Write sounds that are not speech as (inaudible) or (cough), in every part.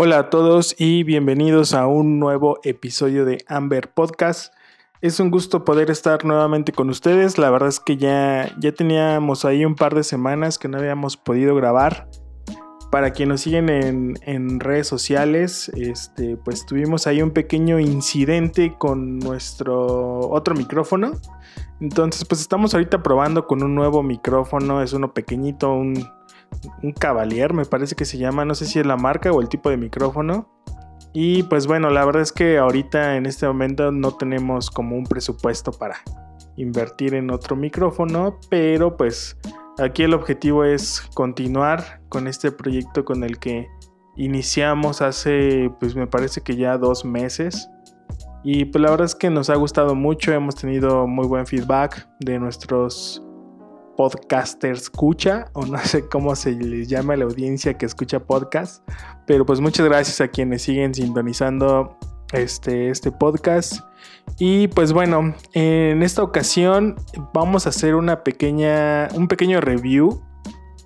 Hola a todos y bienvenidos a un nuevo episodio de Amber Podcast. Es un gusto poder estar nuevamente con ustedes. La verdad es que ya, ya teníamos ahí un par de semanas que no habíamos podido grabar. Para quienes nos siguen en, redes sociales, este, pues tuvimos ahí un pequeño incidente con nuestro otro micrófono. Entonces, pues estamos ahorita probando con un nuevo micrófono. Es uno pequeñito, un un Cavalier, me parece que se llama, no sé si es la marca o el tipo de micrófono. Y pues bueno, la verdad es que ahorita en este momento no tenemos como un presupuesto para invertir en otro micrófono, pero pues aquí el objetivo es continuar con este proyecto con el que iniciamos hace pues me parece que ya dos meses. Y pues la verdad es que nos ha gustado mucho, hemos tenido muy buen feedback de nuestros podcaster escucha, o no sé cómo se les llama a la audiencia que escucha podcast, pero pues muchas gracias a quienes siguen sintonizando este, este podcast. Y pues bueno, en esta ocasión vamos a hacer una pequeña, un pequeño review.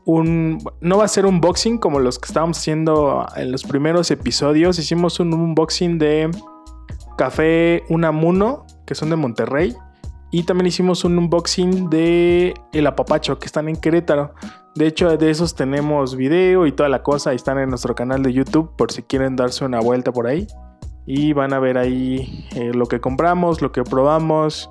Un, no va a ser un unboxing como los que estábamos haciendo en los primeros episodios. Hicimos un unboxing de café Unamuno, que son de Monterrey. Y también hicimos un unboxing de El Apapacho, que están en Querétaro. De hecho, de esos tenemos video y toda la cosa. están en nuestro canal de YouTube por si quieren darse una vuelta por ahí. Y van a ver ahí eh, lo que compramos, lo que probamos.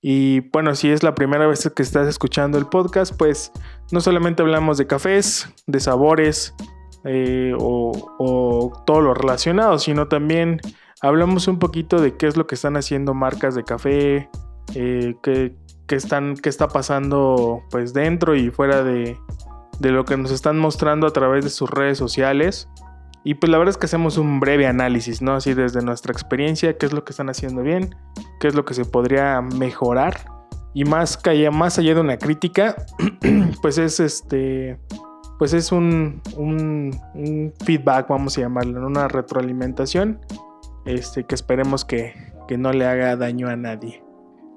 Y bueno, si es la primera vez que estás escuchando el podcast, pues no solamente hablamos de cafés, de sabores eh, o, o todo lo relacionado, sino también hablamos un poquito de qué es lo que están haciendo marcas de café, eh, qué, están, qué está pasando pues dentro y fuera de, de lo que nos están mostrando a través de sus redes sociales. Y pues la verdad es que hacemos un breve análisis, ¿no? Así desde nuestra experiencia, qué es lo que están haciendo bien, qué es lo que se podría mejorar. Y más, que más allá de una crítica, (clears throat) pues es este. Pues es un, un, un, feedback, vamos a llamarlo, una retroalimentación. Este, que esperemos que, que no le haga daño a nadie.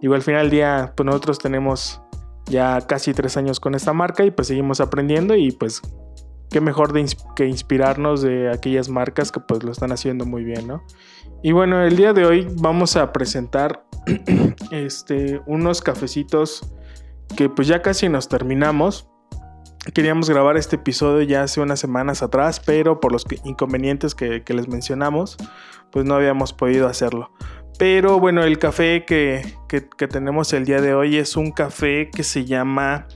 Igual al final del día, pues nosotros tenemos ya casi tres años con esta marca y pues seguimos aprendiendo y pues qué mejor que inspirarnos de aquellas marcas que pues lo están haciendo muy bien, ¿no? Y bueno, el día de hoy vamos a presentar (clears throat) este, unos cafecitos que pues ya casi nos terminamos. Queríamos grabar este episodio ya hace unas semanas atrás, pero por los inconvenientes que, que les mencionamos, pues no habíamos podido hacerlo. Pero bueno, el café que, tenemos el día de hoy es un café que se llama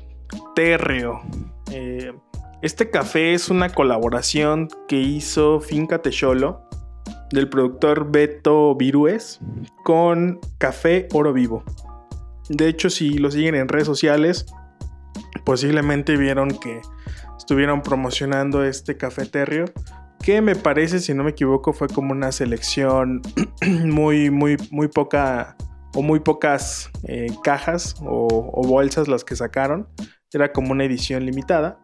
Terreo. Eh, este café es una colaboración que hizo Finca Techolo del productor Beto Virues con Café Oro Vivo. De hecho, si lo siguen en redes sociales, posiblemente vieron que estuvieron promocionando este café Terreo que me parece, si no me equivoco, fue como una selección (clears throat) muy, muy, muy poca o muy pocas eh, cajas o, bolsas las que sacaron. Era como una edición limitada.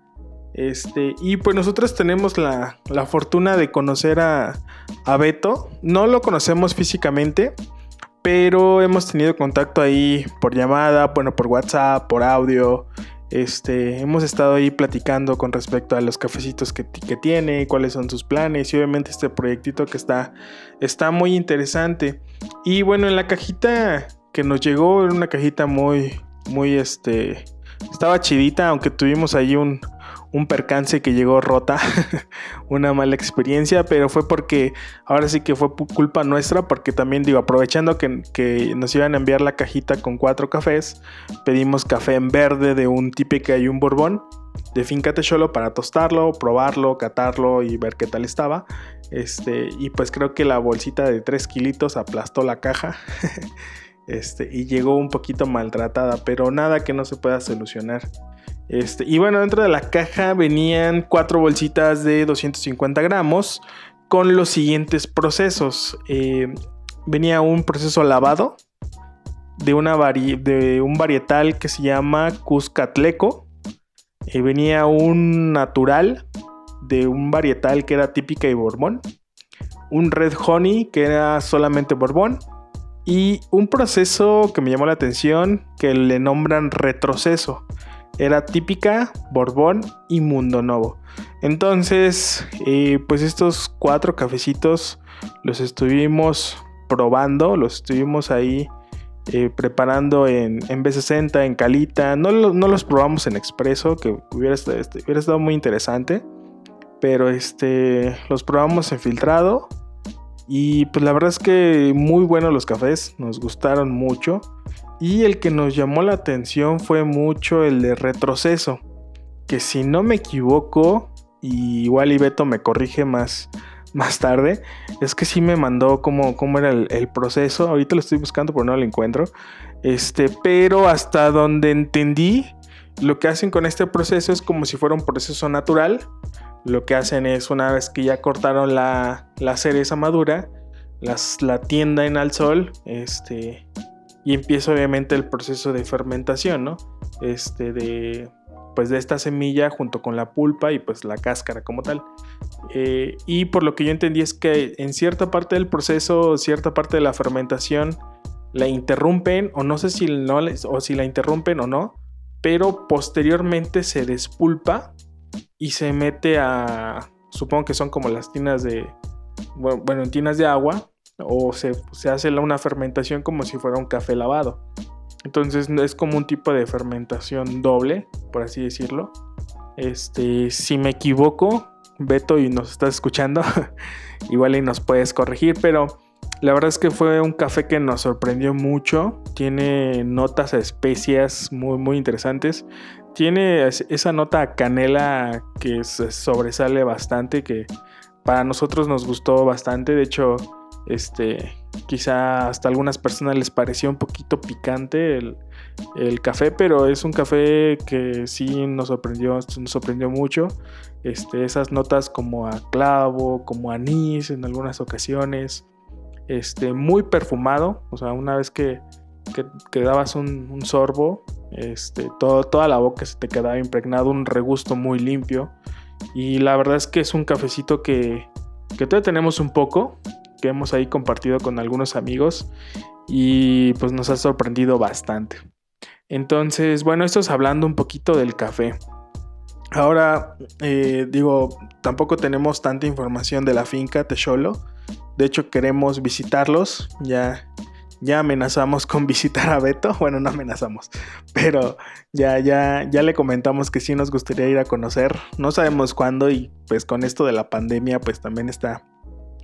Este, y pues nosotros tenemos la, fortuna de conocer a, a, Beto. No lo conocemos físicamente, pero hemos tenido contacto ahí por llamada, bueno, por WhatsApp, por audio. Este, hemos estado ahí platicando con respecto a los cafecitos que, tiene, cuáles son sus planes y obviamente este proyectito que está, está muy interesante. Y bueno, en la cajita que nos llegó, era una cajita muy, muy, este, estaba chidita, aunque tuvimos ahí un, un percance que llegó rota, (laughs) una mala experiencia, pero fue porque ahora sí que fue culpa nuestra, porque también digo, aprovechando que, nos iban a enviar la cajita con cuatro cafés, pedimos café en verde de un típico y un borbón de Finca Techolo para tostarlo, probarlo, catarlo y ver qué tal estaba. Este, y pues creo que la bolsita de 3 kilitos aplastó la caja. (laughs) Este, y llegó un poquito maltratada, pero nada que no se pueda solucionar. Este, y bueno, dentro de la caja venían cuatro bolsitas de 250 gramos con los siguientes procesos. Eh, venía un proceso lavado de, una de un varietal que se llama Cuscatleco. Eh, venía un natural de un varietal que era típica y borbón. Un red honey que era solamente borbón. Y un proceso que me llamó la atención que le nombran retroceso Era típica, Borbón y Mundo Novo. Entonces, eh, pues estos cuatro cafecitos los estuvimos probando, los estuvimos ahí eh, preparando en, en, B60, en Calita. No, no, los probamos en Expreso, que hubiera, este, hubiera estado muy interesante. Pero este, los probamos en filtrado. Y pues la verdad es que muy buenos los cafés, nos gustaron mucho. Y el que nos llamó la atención fue mucho el de retroceso. Que si no me equivoco, y igual Ibeto me corrige más, más tarde, es que sí me mandó cómo, cómo era el, proceso. Ahorita lo estoy buscando, pero no lo encuentro. Este, pero hasta donde entendí, lo que hacen con este proceso es como si fuera un proceso natural. Lo que hacen es una vez que ya cortaron la, la cereza madura, las, la tienda al sol, este, y empieza obviamente el proceso de fermentación, ¿no? Este de pues de esta semilla junto con la pulpa y pues la cáscara como tal. Eh, y por lo que yo entendí es que en cierta parte del proceso, cierta parte de la fermentación la interrumpen o no sé si no o si la interrumpen o no, pero posteriormente se despulpa y se mete a supongo que son como las tinas de bueno, en tinas de agua o se, hace una fermentación como si fuera un café lavado. Entonces es como un tipo de fermentación doble, por así decirlo. Este, si me equivoco, Beto y nos estás escuchando, (laughs) igual y nos puedes corregir, pero la verdad es que fue un café que nos sorprendió mucho. Tiene notas a especias muy, muy interesantes. Tiene esa nota canela que sobresale bastante, que para nosotros nos gustó bastante. De hecho, este, quizá hasta algunas personas les pareció un poquito picante el, café, pero es un café que sí nos sorprendió, nos sorprendió mucho. Este, esas notas como a clavo, como anís en algunas ocasiones. Este, muy perfumado, o sea, una vez que, que, dabas un, sorbo, este, todo, toda la boca se te quedaba impregnado, un regusto muy limpio. Y la verdad es que es un cafecito que, que todavía tenemos un poco, que hemos ahí compartido con algunos amigos y pues nos ha sorprendido bastante. Entonces, bueno, esto es hablando un poquito del café. Ahora, eh, digo, tampoco tenemos tanta información de la finca Techolo. De hecho, queremos visitarlos. Ya, ya amenazamos con (laughs) visitar a Beto. Bueno, no amenazamos, pero ya, ya, ya le comentamos que sí nos gustaría ir a conocer. No sabemos cuándo y pues con esto de la pandemia, pues también está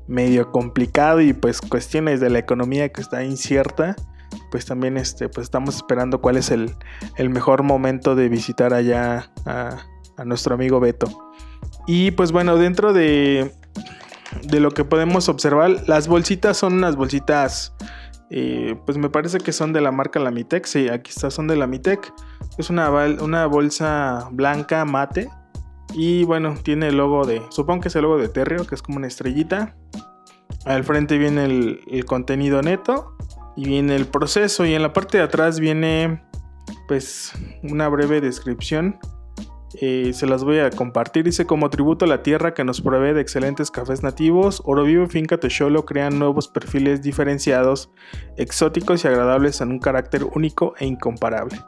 medio complicado y pues cuestiones de la economía que está incierta, pues también este, pues estamos esperando cuál es el, mejor momento de visitar allá a, nuestro amigo Beto. Y pues bueno, dentro de, de lo que podemos observar, las bolsitas son unas bolsitas, eh, pues me parece que son de la marca Lamitec, sí, aquí está, son de Lamitec. Es una, una bolsa blanca mate y bueno, tiene el logo de, supongo que es el logo de Terrio, que es como una estrellita. Al frente viene el, contenido neto y viene el proceso y en la parte de atrás viene pues una breve descripción. Eh, se las voy a compartir. Dice como tributo a la tierra que nos provee de excelentes cafés nativos, Oro Vivo y Finca Techolo crean nuevos perfiles diferenciados, exóticos y agradables en un carácter único e incomparable.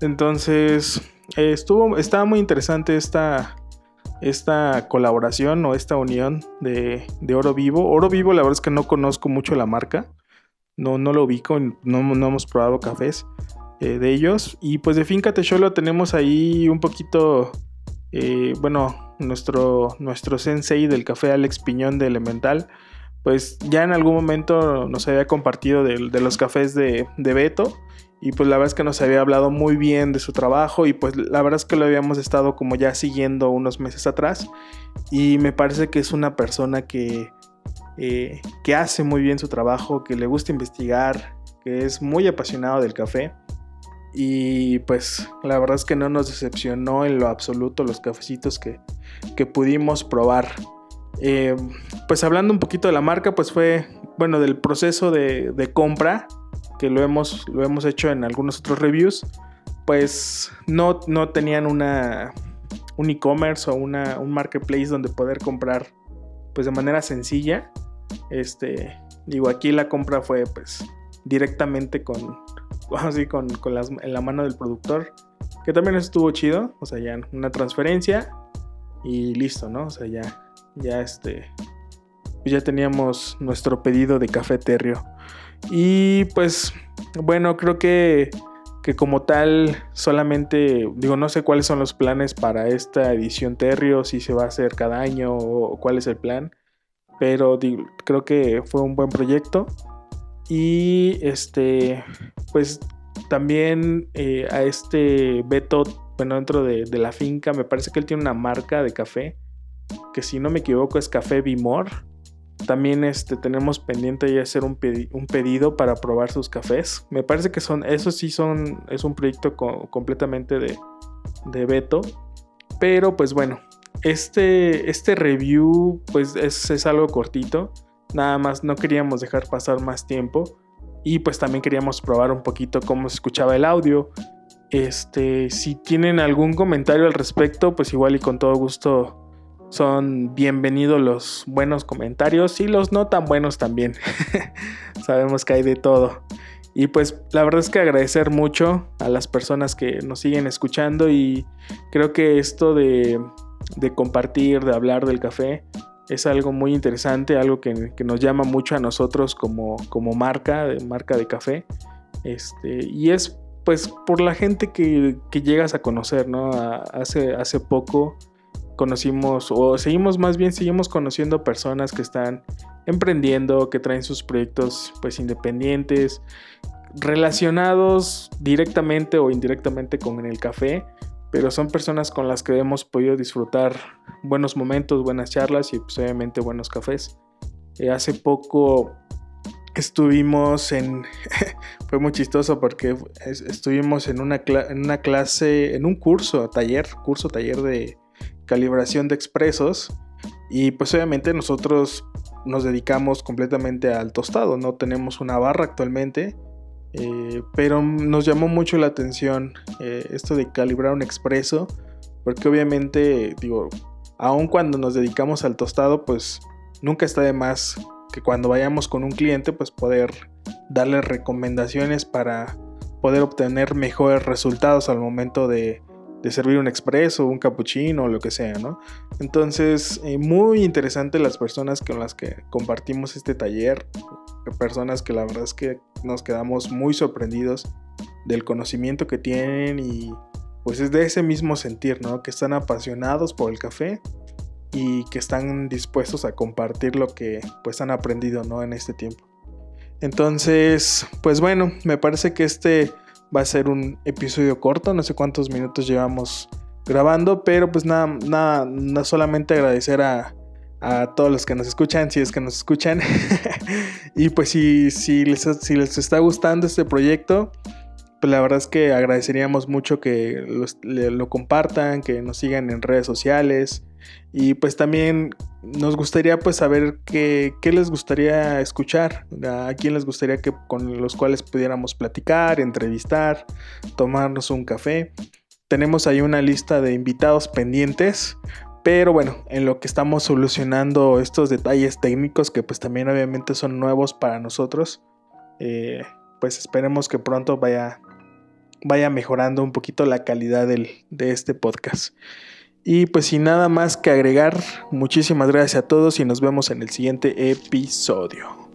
Entonces, estuvo, estaba muy interesante esta, esta colaboración o esta unión de, Oro Vivo. Oro Vivo, la verdad es que no conozco mucho la marca. No, no lo ubico, no, no hemos probado cafés eh, de ellos. Y pues de Finca Techolo tenemos ahí un poquito, eh, bueno, nuestro, nuestro sensei del café Alex Piñón de Elemental. Pues ya en algún momento nos había compartido de, los cafés de, de Beto y pues la verdad es que nos había hablado muy bien de su trabajo y pues la verdad es que lo habíamos estado como ya siguiendo unos meses atrás y me parece que es una persona que, eh, que hace muy bien su trabajo, que le gusta investigar, que es muy apasionado del café y pues la verdad es que no nos decepcionó en lo absoluto los cafecitos que, que pudimos probar. Eh, pues hablando un poquito de la marca, pues fue, bueno, del proceso de, de compra que lo hemos, lo hemos hecho en algunos otros reviews, pues no, no tenían una, un e-commerce o una, un marketplace donde poder comprar pues de manera sencilla. Este, digo, aquí la compra fue pues directamente con, (laughs) así, con, con las, en la mano del productor, Que también estuvo chido. O sea, ya una transferencia y listo, ¿no? O sea, ya, ya este, pues ya teníamos nuestro pedido de café terrio. Y pues, bueno, creo que, que como tal, solamente, digo, no sé cuáles son los planes para esta edición terrio, si se va a hacer cada año o cuál es el plan. Pero creo que fue un buen proyecto. Y este, pues también eh, a este Beto bueno, dentro de, la finca, me parece que él tiene una marca de café, que si no me equivoco es Café Bimor. También este, tenemos pendiente ya hacer un, pedido para probar sus cafés. Me parece que son, eso sí son, es un proyecto completamente de, de Beto. Pero pues bueno, este, este review pues es, es algo cortito. Nada más no queríamos dejar pasar más tiempo. Y pues también queríamos probar un poquito cómo se escuchaba el audio. Este, si tienen algún comentario al respecto, pues igual y con todo gusto son bienvenidos los buenos comentarios y los no tan buenos también. (laughs) Sabemos que hay de todo. Y pues la verdad es que agradecer mucho a las personas que nos siguen escuchando y creo que esto de, compartir, de hablar del café, es algo muy interesante, algo que, nos llama mucho a nosotros como, como marca, de marca de café. Este, y es pues por la gente que, llegas a conocer, ¿no? hace, hace poco conocimos, o seguimos más bien, seguimos conociendo personas que están emprendiendo, que traen sus proyectos pues independientes, relacionados directamente o indirectamente con el café, pero son personas con las que hemos podido disfrutar buenos momentos, buenas charlas y pues obviamente buenos cafés. Eh, hace poco estuvimos en... (laughs) fue muy chistoso porque estuvimos en una, en una clase, en un curso, taller, curso, taller de calibración de expresos. Y pues obviamente nosotros nos dedicamos completamente al tostado, no tenemos una barra actualmente. Eh, pero nos llamó mucho la atención eh, esto de calibrar un expreso, porque obviamente, digo, aun cuando nos dedicamos al tostado, pues nunca está de más que cuando vayamos con un cliente pues poder darle recomendaciones para poder obtener mejores resultados al momento de, servir un expreso, un cappuccino o lo que sea, ¿no? Entonces, eh, muy interesante las personas con las que compartimos este taller, personas que la verdad es que nos quedamos muy sorprendidos del conocimiento que tienen y pues es de ese mismo sentir, ¿no? Que están apasionados por el café y que están dispuestos a compartir lo que pues han aprendido ¿no? en este tiempo. Entonces, pues bueno, me parece que este va a ser un episodio corto, no sé cuántos minutos llevamos grabando, pero pues nada, nada, no solamente agradecer a, a todos los que nos escuchan, si es que nos escuchan. (laughs) y pues si, si, les, si les está gustando este proyecto, pues la verdad es que agradeceríamos mucho que lo compartan, que nos sigan en redes sociales y pues también nos gustaría pues saber qué, les gustaría escuchar, a quién les gustaría que con los cuales pudiéramos platicar, entrevistar, tomarnos un café. Tenemos ahí una lista de invitados pendientes, pero bueno, en lo que estamos solucionando estos detalles técnicos que pues también obviamente son nuevos para nosotros, eh, pues esperemos que pronto vaya vaya mejorando un poquito la calidad de este podcast. Y pues sin nada más que agregar, muchísimas gracias a todos y nos vemos en el siguiente episodio.